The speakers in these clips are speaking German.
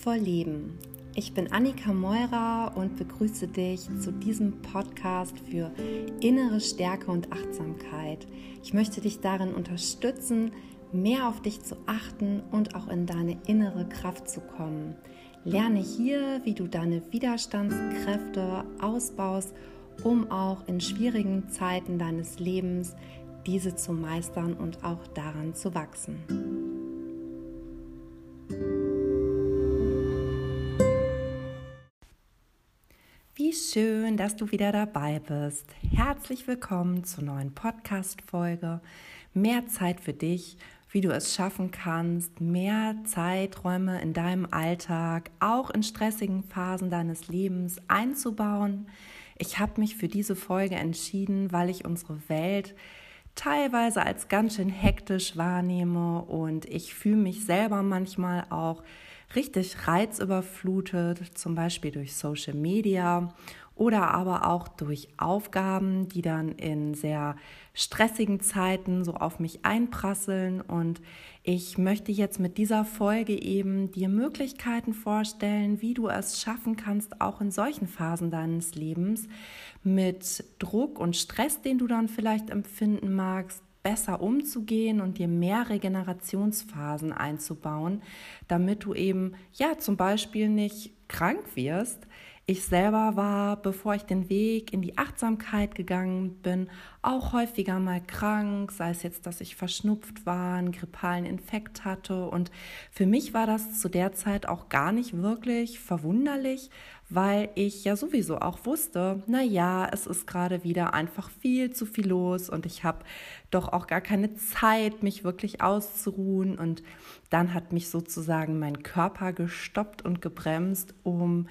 Kraftvoll Leben. Ich bin Annika Meurer und begrüße dich zu diesem Podcast für innere Stärke und Achtsamkeit. Ich möchte dich darin unterstützen, mehr auf dich zu achten und auch in deine innere Kraft zu kommen. Lerne hier, wie du deine Widerstandskräfte ausbaust, um auch in schwierigen Zeiten deines Lebens diese zu meistern und auch daran zu wachsen. Wie schön, dass du wieder dabei bist. Herzlich willkommen zur neuen Podcast-Folge. Mehr Zeit für dich, wie du es schaffen kannst, mehr Zeiträume in deinem Alltag, auch in stressigen Phasen deines Lebens einzubauen. Ich habe mich für diese Folge entschieden, weil ich unsere Welt teilweise als ganz schön hektisch wahrnehme und ich fühle mich selber manchmal auch richtig reizüberflutet, zum Beispiel durch Social Media oder aber auch durch Aufgaben, die dann in sehr stressigen Zeiten so auf mich einprasseln. Und ich möchte jetzt mit dieser Folge eben dir Möglichkeiten vorstellen, wie du es schaffen kannst, auch in solchen Phasen deines Lebens mit Druck und Stress, den du dann vielleicht empfinden magst, besser umzugehen und dir mehr Regenerationsphasen einzubauen, damit du eben ja zum Beispiel nicht krank wirst. Ich selber war, bevor ich den Weg in die Achtsamkeit gegangen bin, auch häufiger mal krank, sei es jetzt, dass ich verschnupft war, einen grippalen Infekt hatte. Und für mich war das zu der Zeit auch gar nicht wirklich verwunderlich, weil ich ja sowieso auch wusste, na ja, es ist gerade wieder einfach viel zu viel los und ich habe doch auch gar keine Zeit, mich wirklich auszuruhen und dann hat mich sozusagen mein Körper gestoppt und gebremst, um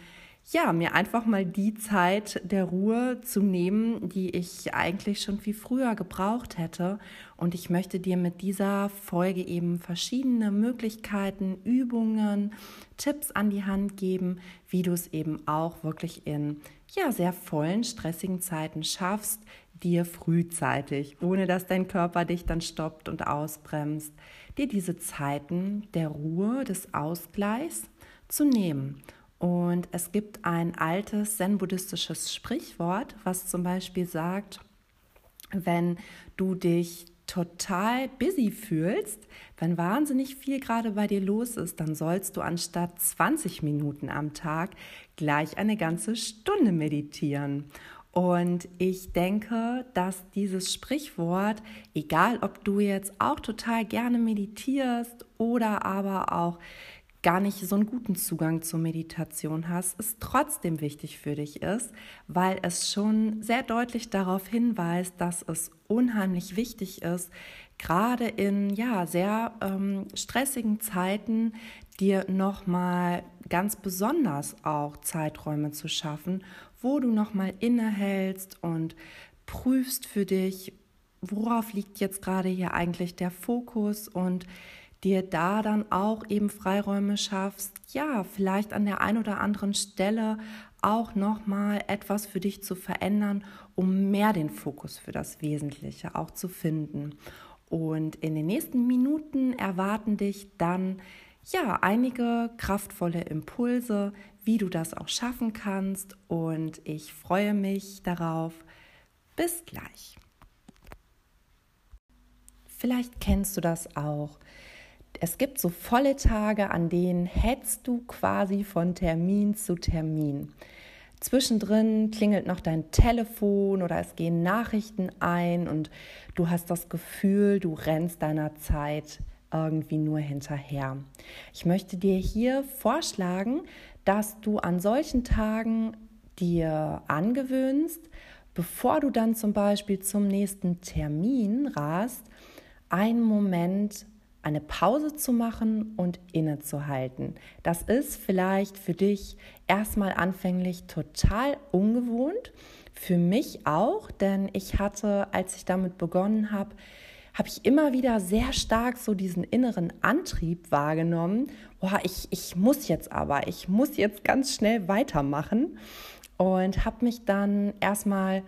ja, mir einfach mal die Zeit der Ruhe zu nehmen, die ich eigentlich schon viel früher gebraucht hätte. Und ich möchte dir mit dieser Folge eben verschiedene Möglichkeiten, Übungen, Tipps an die Hand geben, wie du es eben auch wirklich in ja, sehr vollen, stressigen Zeiten schaffst, dir frühzeitig, ohne dass dein Körper dich dann stoppt und ausbremst, dir diese Zeiten der Ruhe, des Ausgleichs zu nehmen. Und es gibt ein altes zen-buddhistisches Sprichwort, was zum Beispiel sagt, wenn du dich total busy fühlst, wenn wahnsinnig viel gerade bei dir los ist, dann sollst du anstatt 20 Minuten am Tag gleich eine ganze Stunde meditieren. Und ich denke, dass dieses Sprichwort, egal ob du jetzt auch total gerne meditierst oder aber auch gar nicht so einen guten Zugang zur Meditation hast, es trotzdem wichtig für dich ist, weil es schon sehr deutlich darauf hinweist, dass es unheimlich wichtig ist, gerade in ja sehr ähm, stressigen Zeiten dir nochmal ganz besonders auch Zeiträume zu schaffen, wo du nochmal innehältst und prüfst für dich, worauf liegt jetzt gerade hier eigentlich der Fokus und dir da dann auch eben Freiräume schaffst, ja, vielleicht an der einen oder anderen Stelle auch noch mal etwas für dich zu verändern, um mehr den Fokus für das Wesentliche auch zu finden. Und in den nächsten Minuten erwarten dich dann ja einige kraftvolle Impulse, wie du das auch schaffen kannst und ich freue mich darauf. Bis gleich. Vielleicht kennst du das auch es gibt so volle Tage, an denen hetzt du quasi von Termin zu Termin. Zwischendrin klingelt noch dein Telefon oder es gehen Nachrichten ein und du hast das Gefühl, du rennst deiner Zeit irgendwie nur hinterher. Ich möchte dir hier vorschlagen, dass du an solchen Tagen dir angewöhnst, bevor du dann zum Beispiel zum nächsten Termin rast, einen Moment eine Pause zu machen und innezuhalten. Das ist vielleicht für dich erstmal anfänglich total ungewohnt, für mich auch, denn ich hatte, als ich damit begonnen habe, habe ich immer wieder sehr stark so diesen inneren Antrieb wahrgenommen. Boah, ich, ich muss jetzt aber, ich muss jetzt ganz schnell weitermachen und habe mich dann erstmal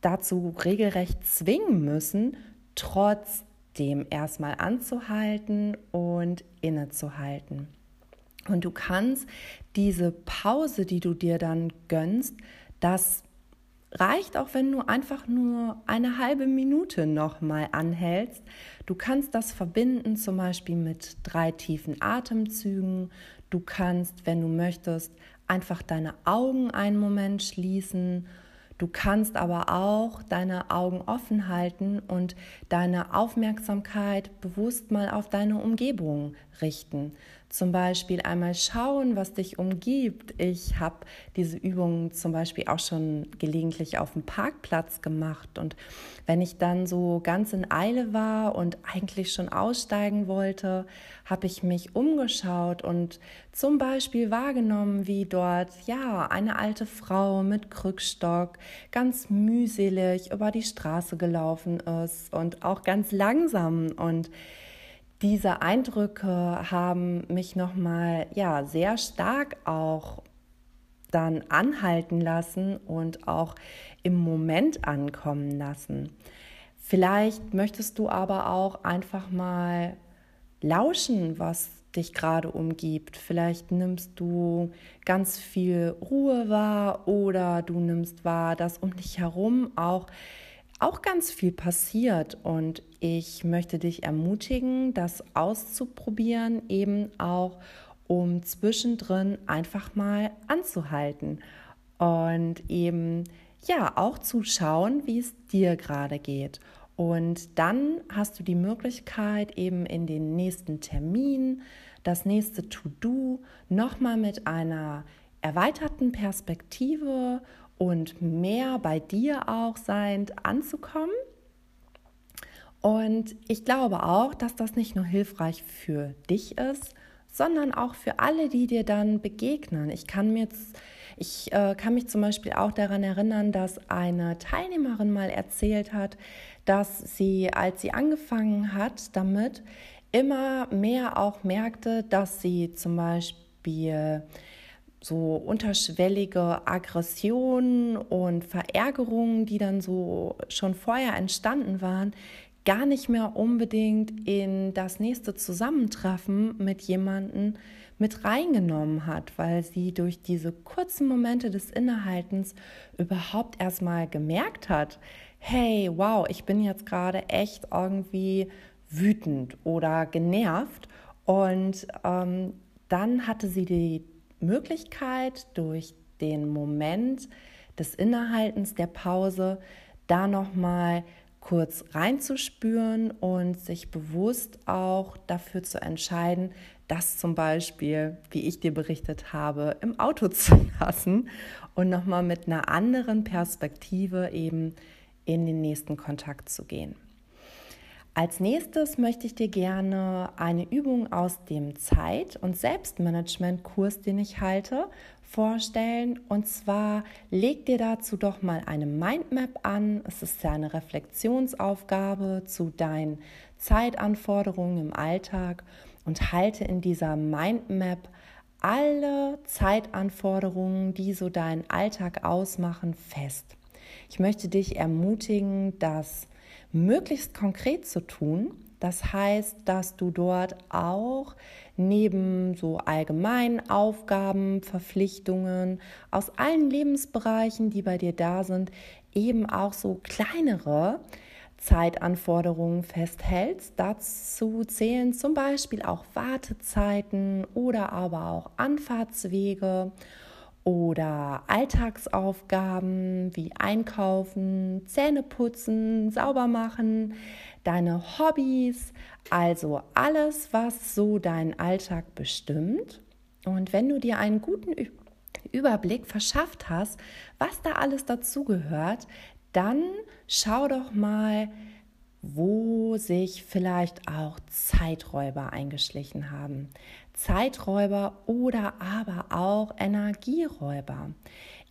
dazu regelrecht zwingen müssen, trotz dem erstmal anzuhalten und innezuhalten. Und du kannst diese Pause, die du dir dann gönnst, das reicht auch, wenn du einfach nur eine halbe Minute nochmal anhältst. Du kannst das verbinden zum Beispiel mit drei tiefen Atemzügen. Du kannst, wenn du möchtest, einfach deine Augen einen Moment schließen. Du kannst aber auch deine Augen offen halten und deine Aufmerksamkeit bewusst mal auf deine Umgebung richten. Zum Beispiel einmal schauen, was dich umgibt. Ich habe diese Übungen zum Beispiel auch schon gelegentlich auf dem Parkplatz gemacht. Und wenn ich dann so ganz in Eile war und eigentlich schon aussteigen wollte, habe ich mich umgeschaut und zum Beispiel wahrgenommen, wie dort ja eine alte Frau mit Krückstock ganz mühselig über die Straße gelaufen ist und auch ganz langsam und diese Eindrücke haben mich nochmal ja, sehr stark auch dann anhalten lassen und auch im Moment ankommen lassen. Vielleicht möchtest du aber auch einfach mal lauschen, was dich gerade umgibt. Vielleicht nimmst du ganz viel Ruhe wahr oder du nimmst wahr, dass um dich herum auch auch ganz viel passiert und ich möchte dich ermutigen, das auszuprobieren, eben auch um zwischendrin einfach mal anzuhalten und eben ja auch zu schauen, wie es dir gerade geht. Und dann hast du die Möglichkeit, eben in den nächsten Termin, das nächste To-Do nochmal mit einer erweiterten Perspektive und mehr bei dir auch seiend anzukommen. Und ich glaube auch, dass das nicht nur hilfreich für dich ist, sondern auch für alle, die dir dann begegnen. Ich kann mir ich äh, kann mich zum Beispiel auch daran erinnern, dass eine Teilnehmerin mal erzählt hat, dass sie, als sie angefangen hat damit, immer mehr auch merkte, dass sie zum Beispiel so unterschwellige Aggressionen und Verärgerungen, die dann so schon vorher entstanden waren, gar nicht mehr unbedingt in das nächste Zusammentreffen mit jemandem mit reingenommen hat, weil sie durch diese kurzen Momente des Innehaltens überhaupt erstmal gemerkt hat, hey, wow, ich bin jetzt gerade echt irgendwie wütend oder genervt. Und ähm, dann hatte sie die Möglichkeit, durch den Moment des Innehaltens der Pause da nochmal kurz reinzuspüren und sich bewusst auch dafür zu entscheiden, das zum Beispiel, wie ich dir berichtet habe, im Auto zu lassen und nochmal mit einer anderen Perspektive eben in den nächsten Kontakt zu gehen. Als nächstes möchte ich dir gerne eine Übung aus dem Zeit- und Selbstmanagement-Kurs, den ich halte, vorstellen. Und zwar leg dir dazu doch mal eine Mindmap an. Es ist ja eine Reflexionsaufgabe zu deinen Zeitanforderungen im Alltag und halte in dieser Mindmap alle Zeitanforderungen, die so deinen Alltag ausmachen, fest. Ich möchte dich ermutigen, dass möglichst konkret zu tun. Das heißt, dass du dort auch neben so allgemeinen Aufgaben, Verpflichtungen aus allen Lebensbereichen, die bei dir da sind, eben auch so kleinere Zeitanforderungen festhältst. Dazu zählen zum Beispiel auch Wartezeiten oder aber auch Anfahrtswege oder Alltagsaufgaben wie Einkaufen, Zähne putzen, sauber machen, deine Hobbys, also alles, was so deinen Alltag bestimmt. Und wenn du dir einen guten Überblick verschafft hast, was da alles dazugehört, dann schau doch mal, wo sich vielleicht auch Zeiträuber eingeschlichen haben. Zeiträuber oder aber auch Energieräuber.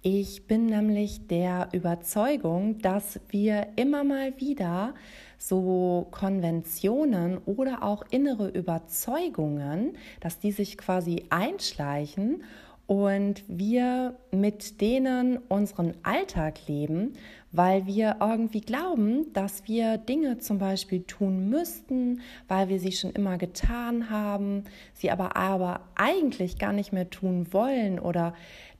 Ich bin nämlich der Überzeugung, dass wir immer mal wieder so Konventionen oder auch innere Überzeugungen, dass die sich quasi einschleichen und wir mit denen unseren Alltag leben, weil wir irgendwie glauben, dass wir Dinge zum Beispiel tun müssten, weil wir sie schon immer getan haben, sie aber, aber eigentlich gar nicht mehr tun wollen oder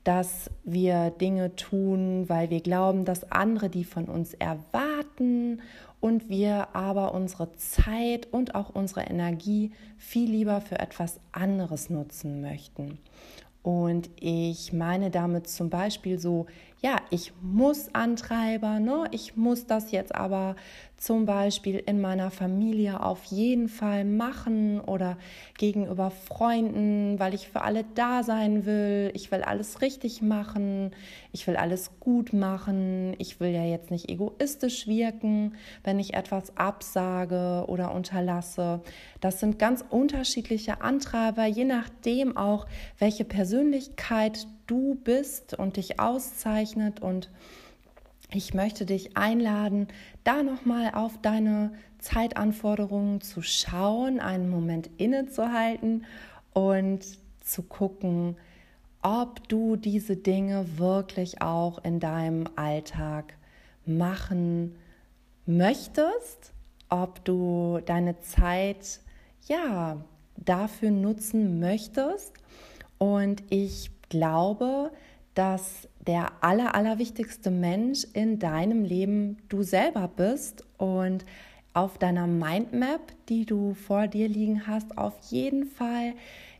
dass wir Dinge tun, weil wir glauben, dass andere die von uns erwarten und wir aber unsere Zeit und auch unsere Energie viel lieber für etwas anderes nutzen möchten. Und ich meine damit zum Beispiel so, ja, ich muss Antreiber, ne? ich muss das jetzt aber zum Beispiel in meiner Familie auf jeden Fall machen oder gegenüber Freunden, weil ich für alle da sein will. Ich will alles richtig machen. Ich will alles gut machen. Ich will ja jetzt nicht egoistisch wirken, wenn ich etwas absage oder unterlasse. Das sind ganz unterschiedliche Antreiber, je nachdem auch, welche Persönlichkeit du bist und dich auszeichnet und ich möchte dich einladen, da nochmal auf deine Zeitanforderungen zu schauen, einen Moment innezuhalten und zu gucken, ob du diese Dinge wirklich auch in deinem Alltag machen möchtest, ob du deine Zeit ja dafür nutzen möchtest. Und ich glaube, dass der aller, allerwichtigste Mensch in deinem Leben du selber bist und auf deiner Mindmap, die du vor dir liegen hast, auf jeden Fall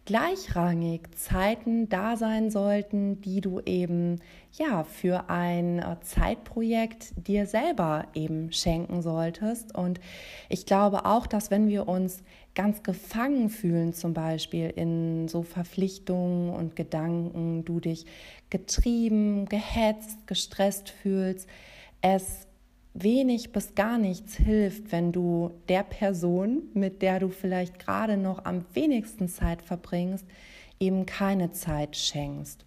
gleichrangig Zeiten da sein sollten, die du eben ja für ein äh, Zeitprojekt dir selber eben schenken solltest. Und ich glaube auch, dass wenn wir uns ganz gefangen fühlen, zum Beispiel in so Verpflichtungen und Gedanken, du dich getrieben, gehetzt, gestresst fühlst, es wenig bis gar nichts hilft, wenn du der Person, mit der du vielleicht gerade noch am wenigsten Zeit verbringst, eben keine Zeit schenkst.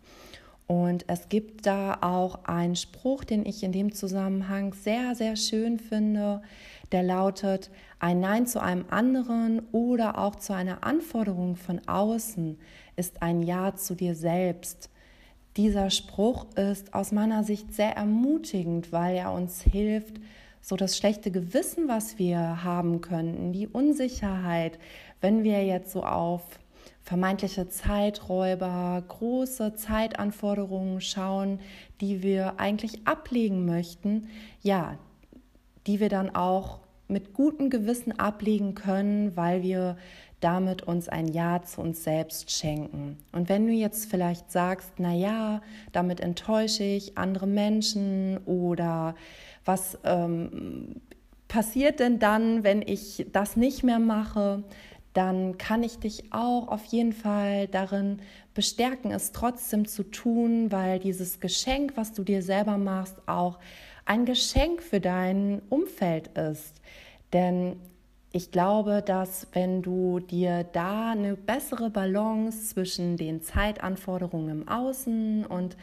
Und es gibt da auch einen Spruch, den ich in dem Zusammenhang sehr, sehr schön finde, der lautet, ein Nein zu einem anderen oder auch zu einer Anforderung von außen ist ein Ja zu dir selbst. Dieser Spruch ist aus meiner Sicht sehr ermutigend, weil er uns hilft, so das schlechte Gewissen, was wir haben könnten, die Unsicherheit, wenn wir jetzt so auf vermeintliche Zeiträuber, große Zeitanforderungen schauen, die wir eigentlich ablegen möchten, ja, die wir dann auch mit gutem Gewissen ablegen können, weil wir damit uns ein Ja zu uns selbst schenken. Und wenn du jetzt vielleicht sagst, na ja, damit enttäusche ich andere Menschen oder was ähm, passiert denn dann, wenn ich das nicht mehr mache? Dann kann ich dich auch auf jeden Fall darin bestärken, es trotzdem zu tun, weil dieses Geschenk, was du dir selber machst, auch ein Geschenk für dein Umfeld ist. Denn ich glaube, dass wenn du dir da eine bessere Balance zwischen den Zeitanforderungen im Außen und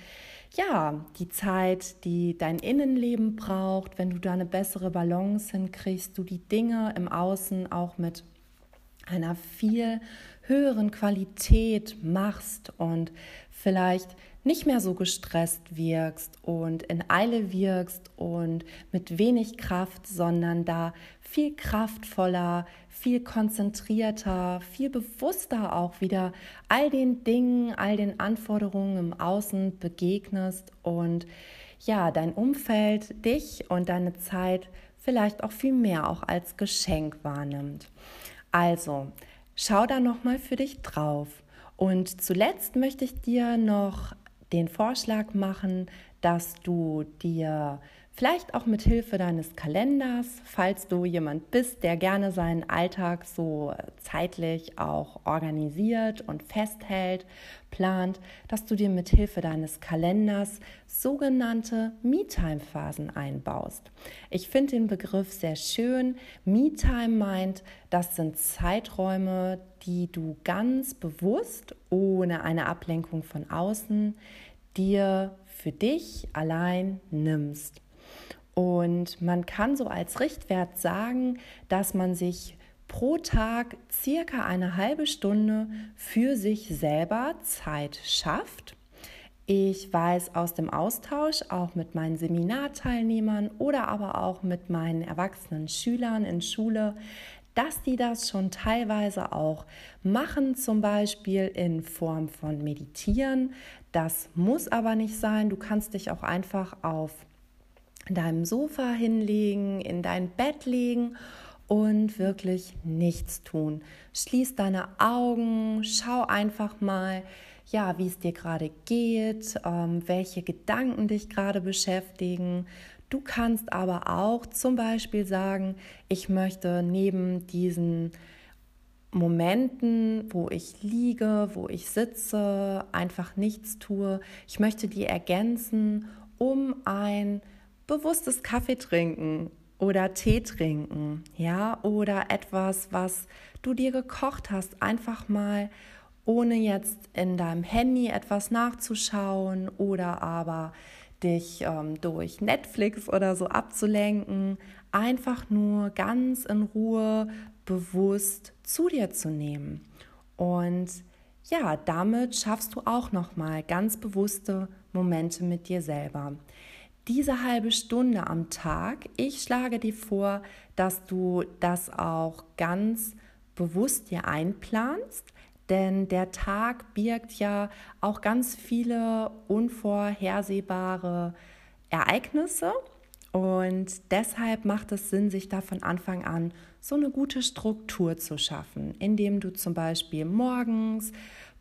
ja, die Zeit, die dein Innenleben braucht, wenn du da eine bessere Balance hinkriegst, du die Dinge im Außen auch mit einer viel höheren Qualität machst und vielleicht nicht mehr so gestresst wirkst und in Eile wirkst und mit wenig Kraft, sondern da viel kraftvoller, viel konzentrierter, viel bewusster auch wieder all den Dingen, all den Anforderungen im Außen begegnest und ja, dein Umfeld, dich und deine Zeit vielleicht auch viel mehr auch als Geschenk wahrnimmt. Also, schau da noch mal für dich drauf. Und zuletzt möchte ich dir noch den Vorschlag machen, dass du dir vielleicht auch mit Hilfe deines Kalenders, falls du jemand bist, der gerne seinen Alltag so zeitlich auch organisiert und festhält, plant, dass du dir mit Hilfe deines Kalenders sogenannte Me-Time-Phasen einbaust. Ich finde den Begriff sehr schön. Me-Time meint, das sind Zeiträume, die du ganz bewusst, ohne eine Ablenkung von außen, dir für dich allein nimmst. Und man kann so als Richtwert sagen, dass man sich pro Tag circa eine halbe Stunde für sich selber Zeit schafft. Ich weiß aus dem Austausch, auch mit meinen Seminarteilnehmern oder aber auch mit meinen erwachsenen Schülern in Schule, dass die das schon teilweise auch machen, zum Beispiel in Form von Meditieren. Das muss aber nicht sein. Du kannst dich auch einfach auf deinem Sofa hinlegen, in dein Bett legen und wirklich nichts tun. Schließ deine Augen, schau einfach mal, ja, wie es dir gerade geht, ähm, welche Gedanken dich gerade beschäftigen. Du kannst aber auch zum Beispiel sagen, ich möchte neben diesen Momenten, wo ich liege, wo ich sitze, einfach nichts tue, ich möchte die ergänzen um ein bewusstes Kaffee trinken oder Tee trinken, ja, oder etwas, was du dir gekocht hast, einfach mal ohne jetzt in deinem Handy etwas nachzuschauen oder aber dich ähm, durch Netflix oder so abzulenken, einfach nur ganz in Ruhe bewusst zu dir zu nehmen. Und ja, damit schaffst du auch noch mal ganz bewusste Momente mit dir selber diese halbe Stunde am Tag, ich schlage dir vor, dass du das auch ganz bewusst dir einplanst, denn der Tag birgt ja auch ganz viele unvorhersehbare Ereignisse und deshalb macht es Sinn, sich da von Anfang an so eine gute Struktur zu schaffen, indem du zum Beispiel morgens,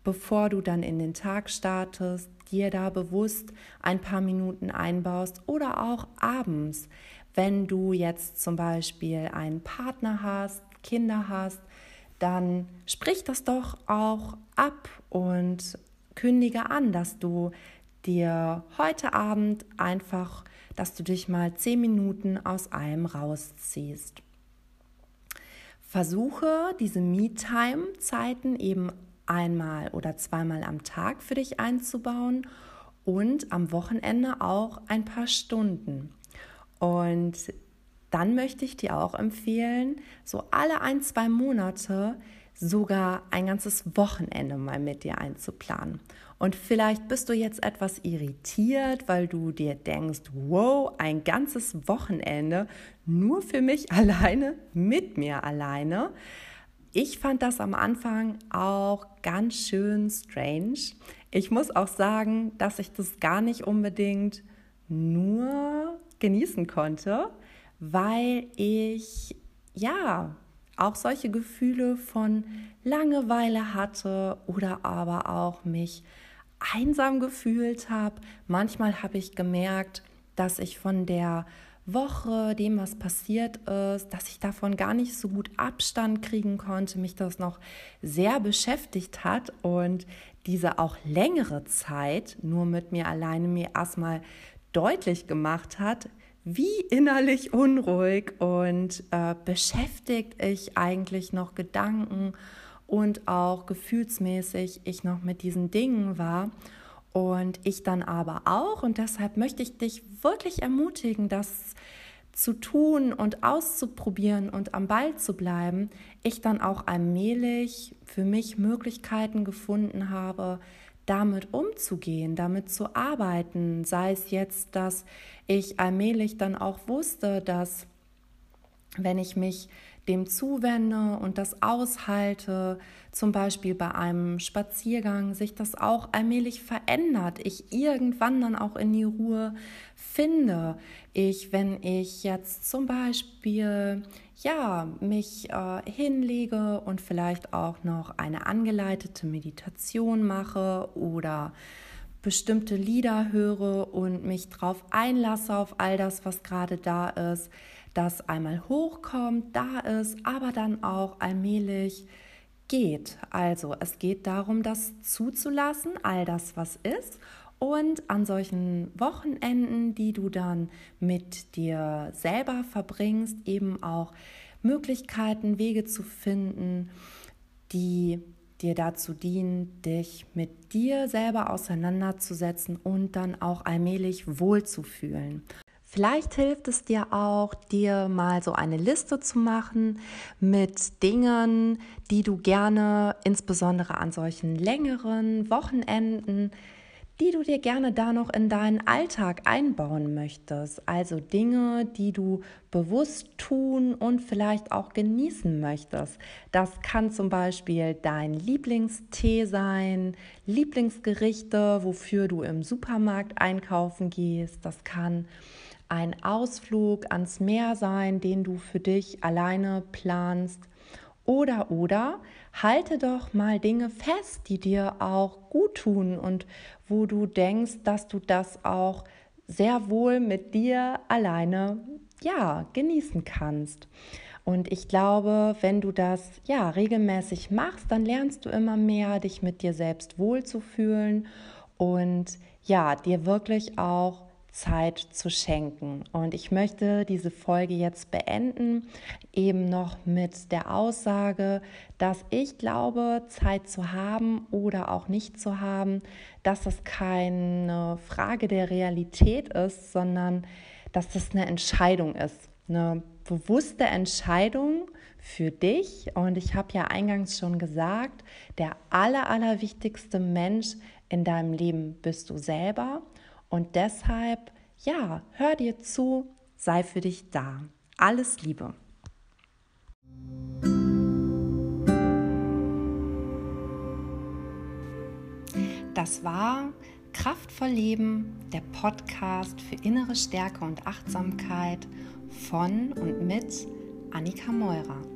bevor du dann in den Tag startest, dir da bewusst ein paar Minuten einbaust oder auch abends, wenn du jetzt zum Beispiel einen Partner hast, Kinder hast, dann sprich das doch auch ab und kündige an, dass du dir heute Abend einfach, dass du dich mal zehn Minuten aus allem rausziehst. Versuche diese Me-Time-Zeiten eben einmal oder zweimal am Tag für dich einzubauen und am Wochenende auch ein paar Stunden. Und dann möchte ich dir auch empfehlen, so alle ein, zwei Monate sogar ein ganzes Wochenende mal mit dir einzuplanen. Und vielleicht bist du jetzt etwas irritiert, weil du dir denkst, wow, ein ganzes Wochenende nur für mich alleine, mit mir alleine. Ich fand das am Anfang auch ganz schön strange. Ich muss auch sagen, dass ich das gar nicht unbedingt nur genießen konnte, weil ich ja auch solche Gefühle von Langeweile hatte oder aber auch mich einsam gefühlt habe. Manchmal habe ich gemerkt, dass ich von der Woche, dem, was passiert ist, dass ich davon gar nicht so gut Abstand kriegen konnte, mich das noch sehr beschäftigt hat und diese auch längere Zeit nur mit mir alleine mir erstmal deutlich gemacht hat, wie innerlich unruhig und äh, beschäftigt ich eigentlich noch Gedanken und auch gefühlsmäßig ich noch mit diesen Dingen war. Und ich dann aber auch. Und deshalb möchte ich dich wirklich ermutigen, das zu tun und auszuprobieren und am Ball zu bleiben. Ich dann auch allmählich für mich Möglichkeiten gefunden habe, damit umzugehen, damit zu arbeiten. Sei es jetzt, dass ich allmählich dann auch wusste, dass wenn ich mich dem zuwende und das aushalte, zum Beispiel bei einem Spaziergang, sich das auch allmählich verändert, ich irgendwann dann auch in die Ruhe finde. Ich, wenn ich jetzt zum Beispiel ja mich äh, hinlege und vielleicht auch noch eine angeleitete Meditation mache oder bestimmte Lieder höre und mich darauf einlasse auf all das, was gerade da ist, das einmal hochkommt, da ist, aber dann auch allmählich geht. Also es geht darum, das zuzulassen, all das, was ist. Und an solchen Wochenenden, die du dann mit dir selber verbringst, eben auch Möglichkeiten, Wege zu finden, die dir dazu dienen, dich mit dir selber auseinanderzusetzen und dann auch allmählich wohlzufühlen. Vielleicht hilft es dir auch, dir mal so eine Liste zu machen mit Dingen, die du gerne insbesondere an solchen längeren Wochenenden die du dir gerne da noch in deinen Alltag einbauen möchtest. Also Dinge, die du bewusst tun und vielleicht auch genießen möchtest. Das kann zum Beispiel dein Lieblingstee sein, Lieblingsgerichte, wofür du im Supermarkt einkaufen gehst. Das kann ein Ausflug ans Meer sein, den du für dich alleine planst. Oder, oder, halte doch mal Dinge fest, die dir auch gut tun und wo du denkst, dass du das auch sehr wohl mit dir alleine, ja, genießen kannst. Und ich glaube, wenn du das ja regelmäßig machst, dann lernst du immer mehr, dich mit dir selbst wohlzufühlen und ja, dir wirklich auch Zeit zu schenken. Und ich möchte diese Folge jetzt beenden, eben noch mit der Aussage, dass ich glaube, Zeit zu haben oder auch nicht zu haben, dass das keine Frage der Realität ist, sondern dass das eine Entscheidung ist, eine bewusste Entscheidung für dich. Und ich habe ja eingangs schon gesagt, der aller, allerwichtigste Mensch in deinem Leben bist du selber. Und deshalb, ja, hör dir zu, sei für dich da. Alles Liebe. Das war Kraftvoll Leben, der Podcast für innere Stärke und Achtsamkeit von und mit Annika Meurer.